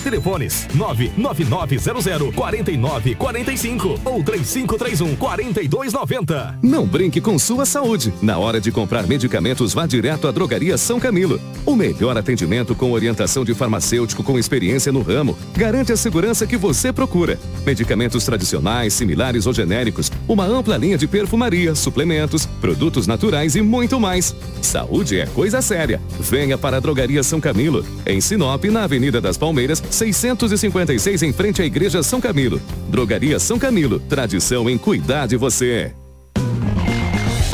Telefones 99900 4945 ou 3531 4290. Não brinque com sua saúde. Na hora de comprar medicamentos, vá direto à Drogaria São Camilo. O melhor atendimento com orientação de farmacêutico com experiência no ramo garante a segurança que você procura. Medicamentos tradicionais, similares ou genéricos, uma ampla linha de perfumaria, suplementos, produtos naturais e muito mais. Saúde é coisa séria. Venha para a Drogaria São Camilo, em Sinop, na Avenida das Palmeiras, 656 em frente à Igreja São Camilo. Drogaria São Camilo, tradição em cuidar de você.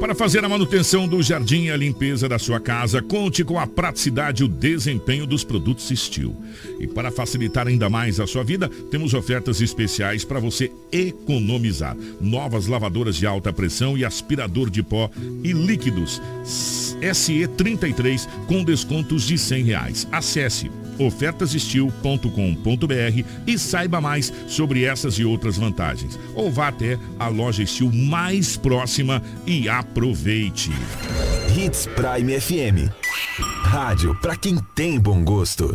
Para fazer a manutenção do jardim e a limpeza da sua casa, conte com a praticidade e o desempenho dos produtos Steel. E para facilitar ainda mais a sua vida, temos ofertas especiais para você economizar. Novas lavadoras de alta pressão e aspirador de pó e líquidos SE33 com descontos de 100 reais. Acesse ofertasestil.com.br e saiba mais sobre essas e outras vantagens. Ou vá até a loja Estil mais próxima e aproveite. Hits Prime FM. Rádio para quem tem bom gosto.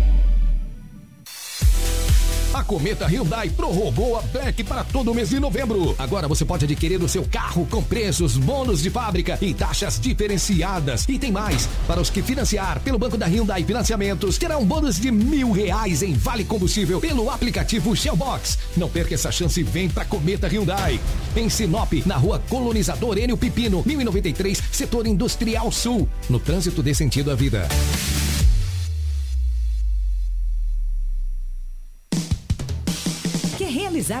A Cometa Hyundai prorrogou a Black para todo mês de novembro. Agora você pode adquirir o seu carro com preços, bônus de fábrica e taxas diferenciadas. E tem mais. Para os que financiar pelo Banco da Hyundai Financiamentos, terá um bônus de mil reais em vale combustível pelo aplicativo Shellbox. Não perca essa chance e vem para Cometa Hyundai. Em Sinop, na rua Colonizador Enio Pipino, 1093, setor industrial sul. No trânsito dê sentido à vida. WhatsApp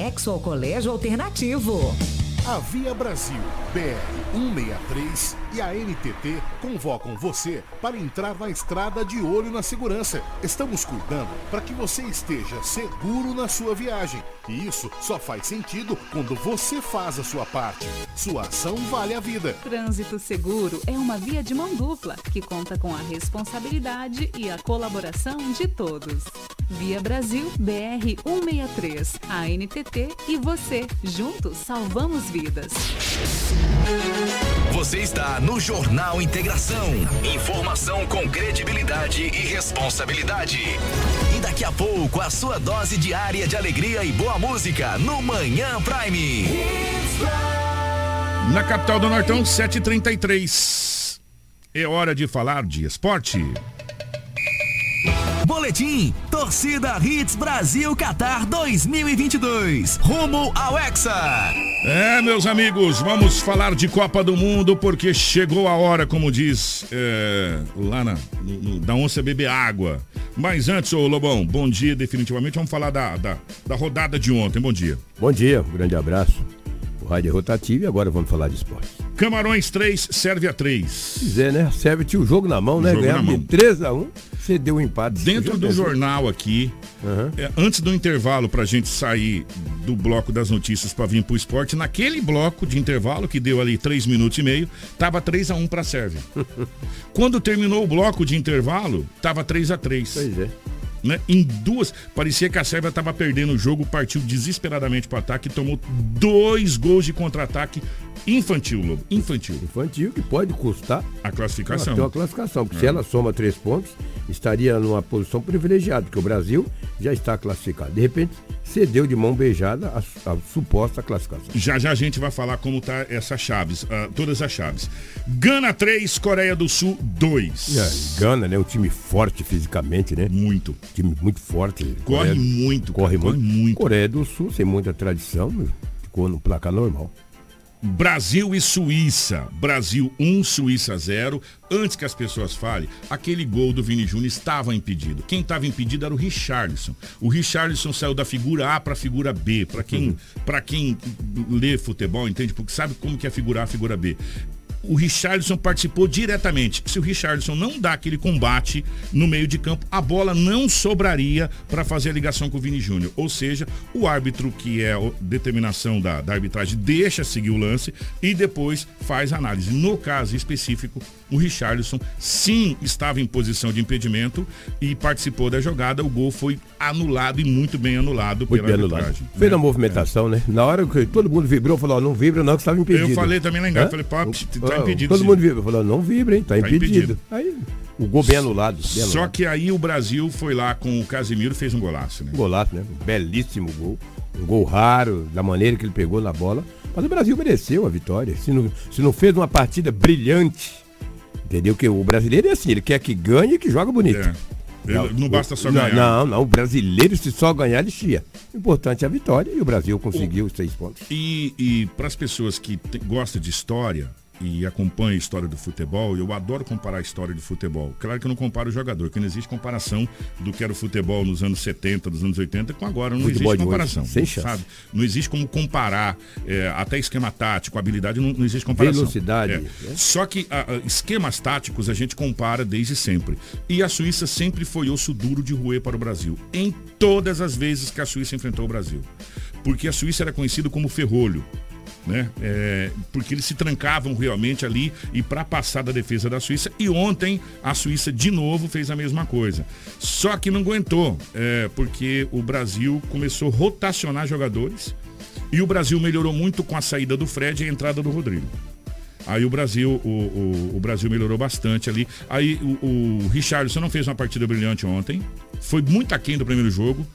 anexo ao Colégio Alternativo. A Via Brasil, BR 163 e a NTT convocam você para entrar na estrada de olho na segurança. Estamos cuidando para que você esteja seguro na sua viagem. E isso só faz sentido quando você faz a sua parte. Sua ação vale a vida. Trânsito Seguro é uma via de mão dupla que conta com a responsabilidade e a colaboração de todos. Via Brasil BR 163, a NTT e você. Juntos salvamos vidas. Você está no Jornal Integração. Informação com credibilidade e responsabilidade. E daqui a pouco, a sua dose diária de alegria e boa música no Manhã Prime. Na capital do Nortão, 7h33. É hora de falar de esporte. Boletim Torcida Hits Brasil Qatar 2022. Rumo ao Hexa. É, meus amigos, vamos falar de Copa do Mundo porque chegou a hora, como diz é, lá na, no, no, da onça beber água. Mas antes, ô Lobão, bom dia definitivamente. Vamos falar da, da, da rodada de ontem. Bom dia. Bom dia, um grande abraço. O rádio é rotativo e agora vamos falar de esporte. Camarões 3, Sérvia 3. Pois é, né? Sérvia tinha o jogo na mão, né? Ganhava de 3x1, você deu um empate. Dentro do jornal aqui, uhum. é, antes do intervalo pra gente sair do bloco das notícias para vir pro esporte, naquele bloco de intervalo, que deu ali 3 minutos e meio, tava 3x1 pra Sérvia. Quando terminou o bloco de intervalo, tava 3x3. Pois é. Né? Em duas, parecia que a Sérvia estava perdendo o jogo, partiu desesperadamente para o ataque e tomou dois gols de contra-ataque infantil, Lobo. Infantil. Infantil que pode custar a classificação. Até a classificação, porque é. se ela soma três pontos, estaria numa posição privilegiada, porque o Brasil já está classificado. De repente, cedeu de mão beijada a, a suposta classificação. Já já a gente vai falar como tá essas chaves, uh, todas as chaves. Gana 3, Coreia do Sul 2. É, Gana, né? Um time forte fisicamente, né? Muito. Time muito forte. Corre Coreia, muito. Corre, corre muito. muito. Coreia do Sul, sem muita tradição, ficou no placar normal. Brasil e Suíça. Brasil 1, Suíça 0. Antes que as pessoas falem, aquele gol do Vini Júnior estava impedido. Quem estava impedido era o Richarlison. O Richarlison saiu da figura A para a figura B. Para quem, uhum. quem lê futebol, entende? Porque sabe como que é a figura A, a figura B o Richardson participou diretamente. Se o Richardson não dá aquele combate no meio de campo, a bola não sobraria para fazer a ligação com o Vini Júnior. Ou seja, o árbitro, que é a determinação da, da arbitragem, deixa seguir o lance e depois faz a análise. No caso específico, o Richardson sim estava em posição de impedimento e participou da jogada. O gol foi anulado e muito bem anulado muito pela bem arbitragem. Anulado. Fez a movimentação, é. né? Na hora que todo mundo vibrou, falou, não vibra não, que estava impedido. Eu falei também lá em casa, falei, pá, tá impedido. Todo sim. mundo vibra. Falou, não vibra, hein? Tá, tá impedido. impedido. Aí o gol bem anulado. Bem Só anulado. que aí o Brasil foi lá com o Casimiro e fez um golaço, né? Um golaço, né? Um belíssimo gol. Um gol raro, da maneira que ele pegou na bola. Mas o Brasil mereceu a vitória. Se não, se não fez uma partida brilhante, entendeu? Que o brasileiro é assim, ele quer que ganhe e que joga bonito. É. Não, não, basta só ganhar. Não, não, o brasileiro se só ganhar, ele chia. O importante é a vitória e o Brasil conseguiu os seis pontos. E, e para as pessoas que gostam de história, e acompanha a história do futebol, eu adoro comparar a história do futebol. Claro que eu não comparo o jogador, porque não existe comparação do que era o futebol nos anos 70, dos anos 80 com agora. Não futebol existe comparação. Hoje, sem chance. Sabe? Não existe como comparar é, até esquema tático, habilidade, não, não existe comparação. Velocidade. É. Né? Só que a, a, esquemas táticos a gente compara desde sempre. E a Suíça sempre foi osso duro de roer para o Brasil. Em todas as vezes que a Suíça enfrentou o Brasil. Porque a Suíça era conhecida como ferrolho né? É, porque eles se trancavam realmente ali e para passar da defesa da Suíça. E ontem a Suíça de novo fez a mesma coisa. Só que não aguentou, é, porque o Brasil começou a rotacionar jogadores e o Brasil melhorou muito com a saída do Fred e a entrada do Rodrigo. Aí o Brasil, o, o, o, Brasil melhorou bastante ali. Aí o, o Richardson não fez uma partida brilhante ontem. Foi muito aquém do primeiro jogo.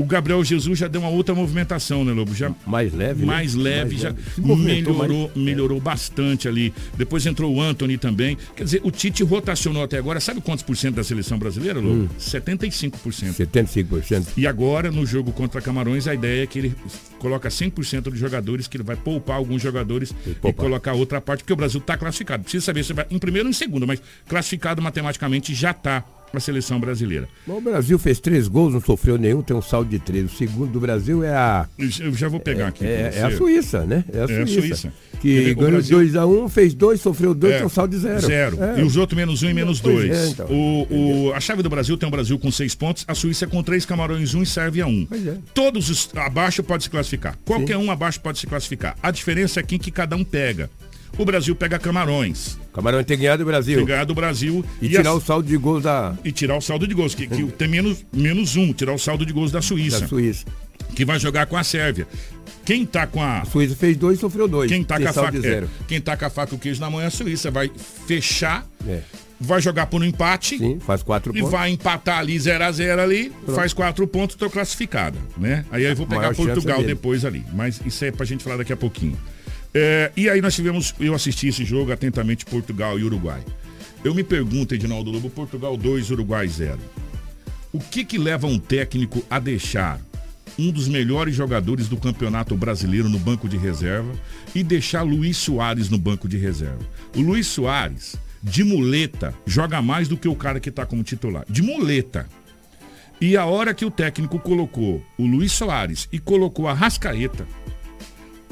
O Gabriel Jesus já deu uma outra movimentação, né, Lobo? Já mais leve, mais né? leve, mais já leve. melhorou, mais... melhorou bastante ali. Depois entrou o Anthony também. Quer dizer, o Tite rotacionou até agora. Sabe quantos por cento da seleção brasileira, Lobo? Hum. 75%. 75%. E agora, no jogo contra Camarões, a ideia é que ele coloca 100% de jogadores, que ele vai poupar alguns jogadores e colocar outra parte, porque o Brasil está classificado. Precisa saber se vai em primeiro ou em segundo, mas classificado matematicamente já está a seleção brasileira. Bom, o Brasil fez três gols, não sofreu nenhum, tem um saldo de três. O segundo do Brasil é a. Eu já vou pegar aqui. É, é a. Suíça, né? É a É a Suíça. Suíça. Que Quer ver, o ganhou Brasil- 2x1, fez dois, sofreu dois, É, tem um saldo de zero. Zero. É. E os outros menos um e menos Pois dois. é, então. o, o- a chave do Brasil tem o Brasil com seis pontos, a Suíça com três, Camarões um e Sérvia um. É. Todos os abaixo pode se classificar. Qualquer um abaixo pode se classificar. A diferença é quem que cada um pega. O Brasil pega Camarões. Camarão tem ganhado o Brasil. Tem ganhado o Brasil. E, tirar a- o saldo de gols da, e tirar o saldo de gols, que, que tem menos, menos um, tirar o saldo de gols da Suíça, da Suíça. que vai jogar com a Sérvia. Quem tá com a. A Suíça fez dois, sofreu dois. Quem tá, com a faca, é, quem tá com a faca e o queijo na mão é a Suíça. Vai fechar, É. vai jogar por um empate. Sim, faz quatro E pontos. vai empatar ali 0 a 0 ali, Pronto. faz quatro pontos, tô classificada, né? Aí eu vou pegar chance Portugal depois ali, mas isso é pra gente falar daqui a pouquinho. É, e aí nós tivemos, eu assisti esse jogo atentamente Portugal e Uruguai. Eu me pergunto, Edinaldo Lobo, Portugal 2, Uruguai 0. O que que leva um técnico a deixar um dos melhores jogadores do Campeonato Brasileiro no banco de reserva e deixar Luiz Soares no banco de reserva? O Luiz Soares, de muleta, joga mais do que o cara que está como titular. De muleta. E a hora que o técnico colocou o Luiz Soares e colocou a Rascaeta,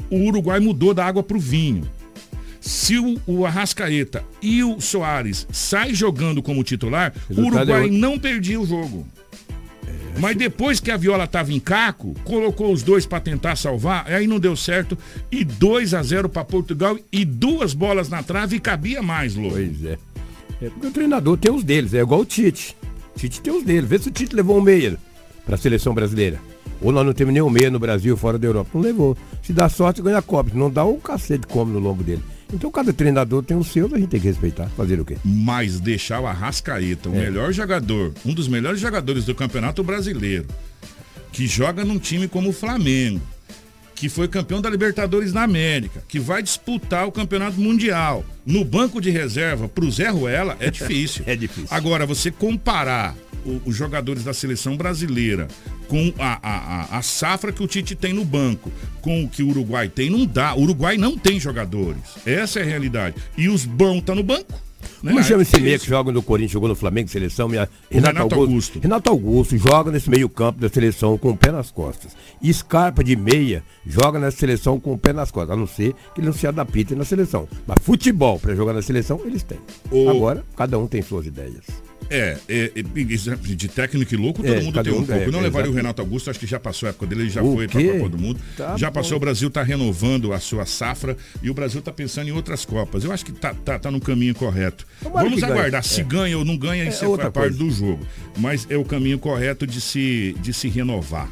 o Uruguai mudou da água para o vinho. Se o, o Arrascaeta e o Soares saem jogando como titular, o é Uruguai outro. não perdia o jogo. Mas depois que a Viola estava em caco, colocou os dois para tentar salvar, aí não deu certo. E 2 a 0 para Portugal e duas bolas na trave e cabia mais, Lô. Pois é. É porque o treinador tem os deles, é igual o Tite. Tite tem os deles. Vê se o Tite levou um meia para a seleção brasileira. Ou nós não temos nenhum meia no Brasil, fora da Europa. Não levou. Se dá sorte, ganha a Copa. Se não dá, o cacete come no lombo dele. Então cada treinador tem os seus, a gente tem que respeitar. Fazer o quê? Mas deixar o Arrascaeta, o É. melhor jogador, um dos melhores jogadores do Campeonato Brasileiro, que joga num time como o Flamengo, que foi campeão da Libertadores na América, que vai disputar o Campeonato Mundial, no banco de reserva pro Zé Ruela, é difícil. É difícil. Agora, você comparar o- os jogadores da seleção brasileira com a, a, a- safra que o Tite tem no banco, com o que o Uruguai tem, não dá. O Uruguai não tem jogadores. Essa é a realidade. E os bons estão no banco. né? Como chama esse É meia isso. que joga no Corinthians, jogou no Flamengo, seleção? Minha... Renato Augusto. Renato Augusto joga nesse meio campo da seleção com o pé nas costas. E Scarpa de meia joga na seleção com o pé nas costas, a não ser que ele não se adapte na seleção. Mas futebol, para jogar na seleção, eles têm. O- Agora, cada um tem suas ideias. É, é, é, de técnico e louco, É, todo mundo cada tem um um pouco. é, Eu não levaria o. Renato Augusto, acho que já passou a época dele, ele já O foi para a? Copa do Mundo. Tá já bom. passou, o Brasil está renovando a sua safra e o Brasil está pensando em outras Copas. Eu acho que tá, tá, tá no caminho correto. Tomara Vamos aguardar. Se É. ganha ou não ganha, isso É é, outra parte do jogo. Mas é o caminho correto de se, de se renovar.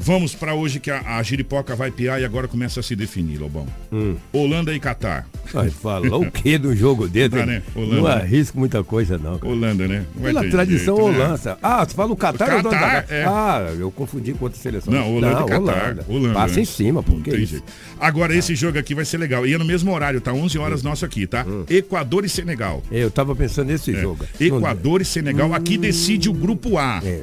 Vamos para hoje que a, a giripoca vai piar e agora começa a se definir, Lobão. Hum. Holanda e Catar. Vai falar o que do jogo dele? Tá, né? Holanda, Não né? arrisco muita coisa, não. cara. Holanda, né? Não vai Pela tradição jeito, né? Holanda. Ah, você fala o Catar? ou o Catar, é. Ah, eu confundi com outra seleção. Não, Holanda e Catar. Holanda, Passa né? em cima, pô. Não que tem isso? jeito. Agora, esse jogo aqui vai ser legal. E é no mesmo horário, tá? 11 horas nosso aqui, tá? Equador e Senegal. É, Eu tava pensando nesse É. jogo. Equador e Senegal. Aqui decide o grupo A. É.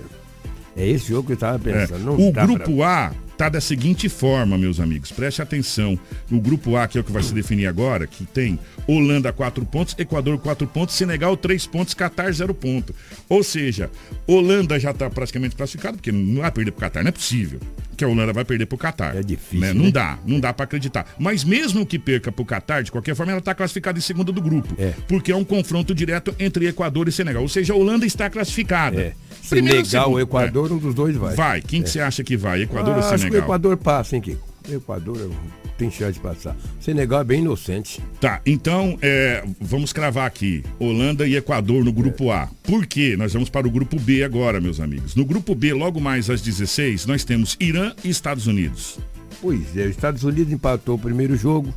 É esse jogo que eu tava É. pensando. Não O grupo A tá da seguinte forma, meus amigos. Preste atenção. O grupo A, que é o que vai se definir agora, que tem Holanda 4 pontos, Equador 4 pontos, Senegal 3 pontos, Catar 0 ponto. Ou seja, Holanda já tá praticamente classificado, porque não vai perder pro Catar, não é possível. Que a Holanda vai perder pro Catar. É difícil, Né? Não né? dá, não dá para acreditar. Mas mesmo que perca pro Catar, de qualquer forma, ela tá classificada em segundo do grupo. É. Porque é um confronto direto entre Equador e Senegal. Ou seja, a Holanda está classificada. É. Primeiro Senegal segundo. Equador, um dos dois vai. É. Vai. Quem que você acha que vai? Equador Ah, ou acho que o Senegal? Equador passa, hein, Kiko? O Equador tem chance de passar. Senegal é bem inocente. Tá, então é, vamos cravar aqui. Holanda e Equador no grupo A. Por quê? Nós vamos para o grupo B agora, meus amigos. No grupo B, logo mais às 16, nós temos Irã e Estados Unidos. Pois é, os Estados Unidos empatou o primeiro jogo.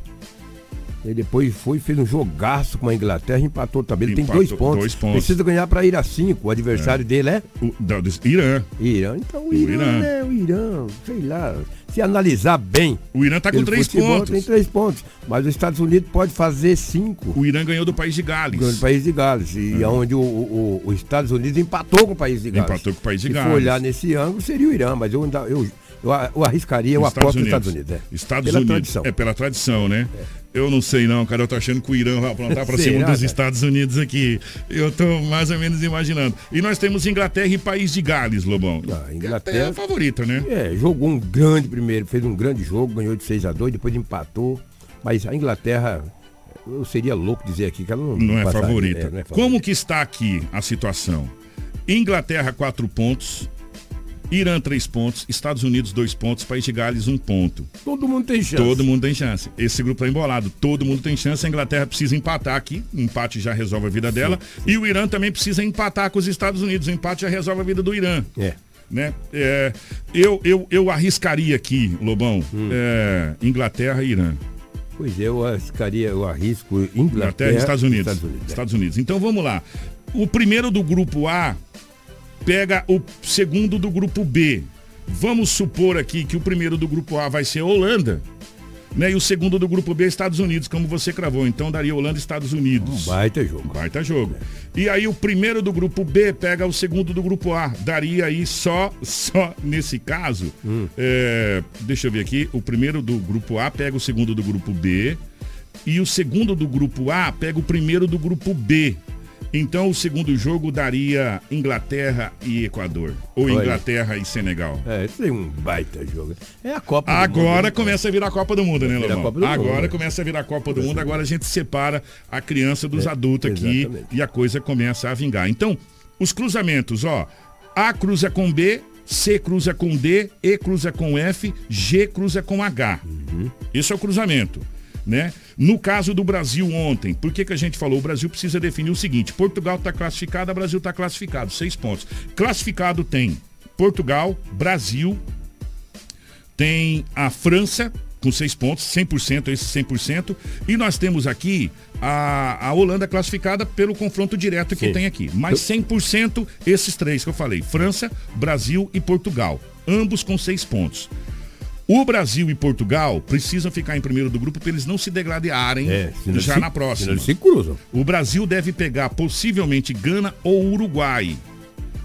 E depois foi fez um jogaço com a Inglaterra empatou também. Ele tem Empatou dois pontos. dois pontos. Precisa ganhar para ir a cinco. O adversário dele é O, do Irã. Irã. Então o O Irã, Irã. né? O Irã, sei lá. Se analisar bem. O Irã tá com três futebol, pontos. Tem três pontos. Mas os Estados Unidos pode fazer cinco. O Irã ganhou do país de Gales. No país de Gales. E onde o, o- os Estados Unidos empatou com o país de Gales. Empatou com o país de Se Gales. for olhar nesse ângulo, seria o Irã, mas eu, eu, eu, eu arriscaria, eu aposto nos Estados Unidos. É. Estados Pela Unidos. tradição. É pela tradição, né? Eu não sei não, cara. Eu tô achando que o Irã vai aprontar pra cima dos? Estados Unidos aqui. Eu tô mais ou menos imaginando. E nós temos Inglaterra e País de Gales, Lobão. Ah, É Inglaterra a favorita, né? É, jogou um grande primeiro, fez um grande jogo, ganhou de 6 a 2 depois empatou. Mas a Inglaterra, eu seria louco dizer aqui que ela não, Não é passaria. favorita. É, não é favorita. Como que está aqui a situação? Inglaterra, 4 pontos. Irã, 3 pontos. Estados Unidos, 2 pontos. País de Gales, 1 ponto. Todo mundo tem chance. Todo mundo tem chance. Esse grupo tá embolado. Todo mundo tem chance. A Inglaterra precisa empatar aqui. O empate já resolve a vida dela. E o Irã também precisa empatar com os Estados Unidos. O empate já resolve a vida do Irã. É. Né? É, eu, eu, eu arriscaria aqui, Lobão, Hum. é, Inglaterra e Irã. Pois é, eu arriscaria, eu arrisco Inglaterra, Inglaterra e Estados Unidos. Estados Unidos, é. Estados Unidos. Então vamos lá. O primeiro do grupo A pega o segundo do grupo B. Vamos supor aqui que o primeiro do grupo A vai ser Holanda. Né? E o segundo do grupo B, Estados Unidos, como você cravou. Então daria Holanda e Estados Unidos. Baita jogo. Baita jogo. E aí o primeiro do grupo B pega o segundo do grupo A. Daria aí só, só nesse caso. Hum. é, deixa eu ver aqui. O primeiro do grupo A pega o segundo do grupo B. E o segundo do grupo A pega o primeiro do grupo B. Então o segundo jogo daria Inglaterra e Equador. Ou Olha. Inglaterra e Senegal. É, isso aí é um baita jogo. É a Copa do Agora Mundo, né? começa a virar a Copa do Mundo, né, Mundo, Agora né? começa a virar a Copa do Mundo, agora a gente separa a criança dos É, adultos aqui exatamente. e a coisa começa a vingar. Então, os cruzamentos, ó. A cruza com B, C cruza com D, E cruza com F, G cruza com H. Uhum. Esse é o cruzamento. Né? No caso do Brasil ontem, por que, que a gente falou? O Brasil precisa definir o seguinte: Portugal está classificado, o Brasil está classificado, seis pontos. Classificado tem Portugal, Brasil, tem a França com seis pontos, 100%, esse 100%. E nós temos aqui a, a Holanda classificada pelo confronto direto que Sim. tem aqui. Mas 100% esses três que eu falei: França, Brasil e Portugal. Ambos com seis pontos. O Brasil e Portugal precisam ficar em primeiro do grupo para eles não se degradarem É, já se- na próxima. se cruzam. O Brasil deve pegar possivelmente Gana ou Uruguai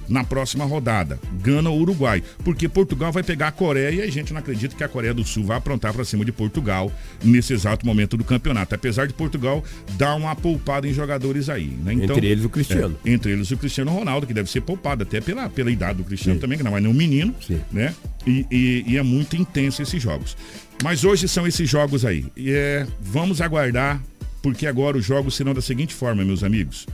na próxima rodada. Gana ou Uruguai. Porque Portugal vai pegar a Coreia e a gente não acredita que a Coreia do Sul vai aprontar para cima de Portugal nesse exato momento do campeonato. Apesar de Portugal dar uma poupada em jogadores aí. Né? Então, Entre eles o Cristiano. é, entre eles o Cristiano Ronaldo, que deve ser poupado até pela, pela idade do Cristiano também, que não é nenhum menino. né? E, e- e é muito intenso esses jogos. Mas hoje são esses jogos aí. E é, vamos aguardar, porque agora os jogos serão da seguinte forma, meus amigos.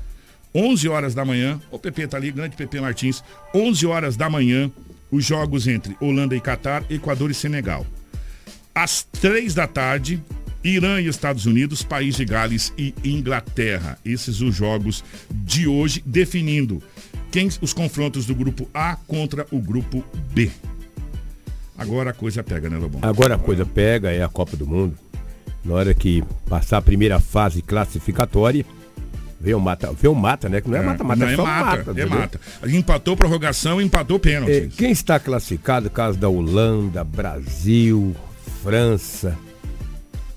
11 horas da manhã, o PP tá ali, grande PP Martins, 11 horas da manhã, os jogos entre Holanda e Catar, Equador e Senegal. Às 3 da tarde, Irã e Estados Unidos, País de Gales e Inglaterra. Esses os jogos de hoje, definindo quem os confrontos do grupo A contra o grupo B. Agora a coisa pega, né, Lobão? Agora a coisa pega, é a Copa do Mundo. Na hora que passar a primeira fase classificatória, o mata, vem o mata, né? Que não é mata-mata, Não, é, é só mata, mata. é mata. Empatou prorrogação, empatou pênalti. É, quem está classificado, caso da Holanda, Brasil, França,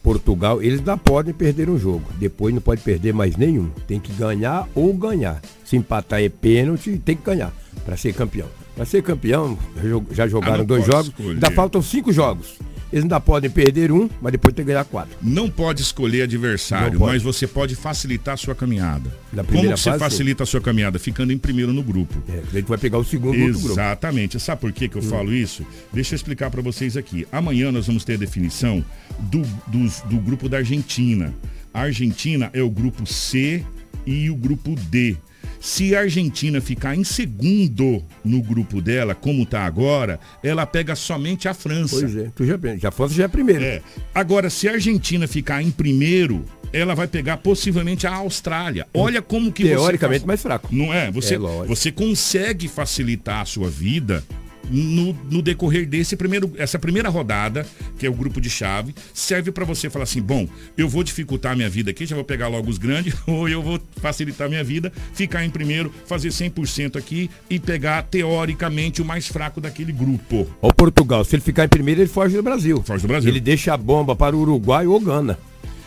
Portugal, eles ainda podem perder um jogo. Depois não pode perder mais nenhum. Tem que ganhar ou ganhar. Se empatar é pênalti, tem que ganhar para ser campeão. Para ser campeão, já jo- já Ah, jogaram não dois jogos, escolher. ainda faltam cinco jogos. Eles ainda podem perder um, mas depois tem que ganhar quatro. Não pode escolher adversário, pode. mas você pode facilitar a sua caminhada. Como você fase, sim. facilita a sua caminhada? Ficando em primeiro no grupo. É, a gente vai pegar o segundo no outro grupo. Exatamente. Sabe por que, que eu Hum. falo isso? Deixa eu explicar para vocês aqui. Amanhã nós vamos ter a definição do, dos- do grupo da Argentina. A Argentina é o grupo C e o grupo D. Se a Argentina ficar em segundo no grupo dela, como tá agora, ela pega somente a França. Pois é, tu já, já França já é primeiro. É. Agora, se a Argentina ficar em primeiro, ela vai pegar possivelmente a Austrália. Olha como que Teoricamente você... mais fraco. Não é? Você, É, você consegue facilitar a sua vida no, no decorrer desse primeiro, essa primeira rodada, que é o grupo de chave, serve para você falar assim, bom, eu vou dificultar a minha vida aqui, já vou pegar logo os grandes, ou eu vou facilitar a minha vida, ficar em primeiro, fazer 100% aqui e pegar teoricamente o mais fraco daquele grupo. O Portugal, se ele ficar em primeiro, ele foge do Brasil. Foge do Brasil. Ele deixa a bomba para o Uruguai ou Gana.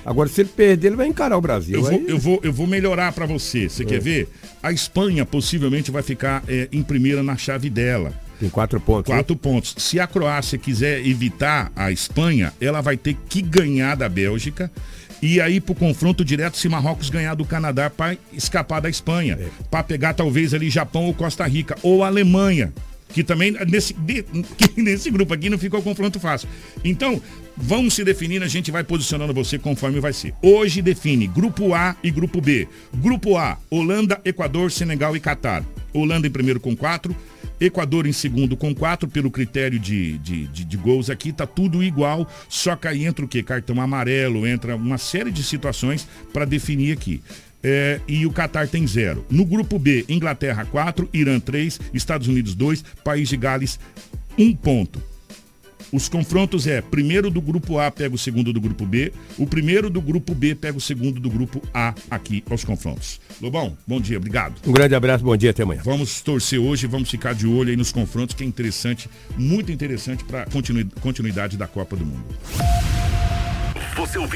Agora, se ele perder, ele vai encarar o Brasil. Eu vou, Aí- eu, vou, eu vou melhorar para você. Você É. quer ver? A Espanha possivelmente vai ficar é, em primeira na chave dela. Tem quatro pontos. Quatro pontos. Se a Croácia quiser evitar a Espanha, ela vai ter que ganhar da Bélgica e aí pro confronto direto se Marrocos ganhar do Canadá para escapar da Espanha, é. para pegar talvez ali Japão ou Costa Rica ou Alemanha, que também nesse, de, que nesse grupo aqui não ficou confronto fácil. Então, vamos se definindo, a gente vai posicionando você conforme vai ser. Hoje define grupo A e grupo B. Grupo A, Holanda, Equador, Senegal e Catar. Holanda em primeiro com quatro, Equador em segundo com quatro pelo critério de, de, de, de gols aqui, tá tudo igual, só que aí entra o que? Cartão amarelo, entra uma série de situações para definir aqui. É, e o Qatar tem zero. No grupo B, Inglaterra 4, Irã 3, Estados Unidos 2, País de Gales 1 um ponto. Os confrontos é, primeiro do grupo A pega o segundo do grupo B, o primeiro do grupo B pega o segundo do grupo A aqui aos confrontos. Lobão, bom dia, obrigado. Um grande abraço, bom dia, até amanhã. Vamos torcer hoje, vamos ficar de olho aí nos confrontos, que é interessante, muito interessante para continuidade da Copa do Mundo. Você ouviu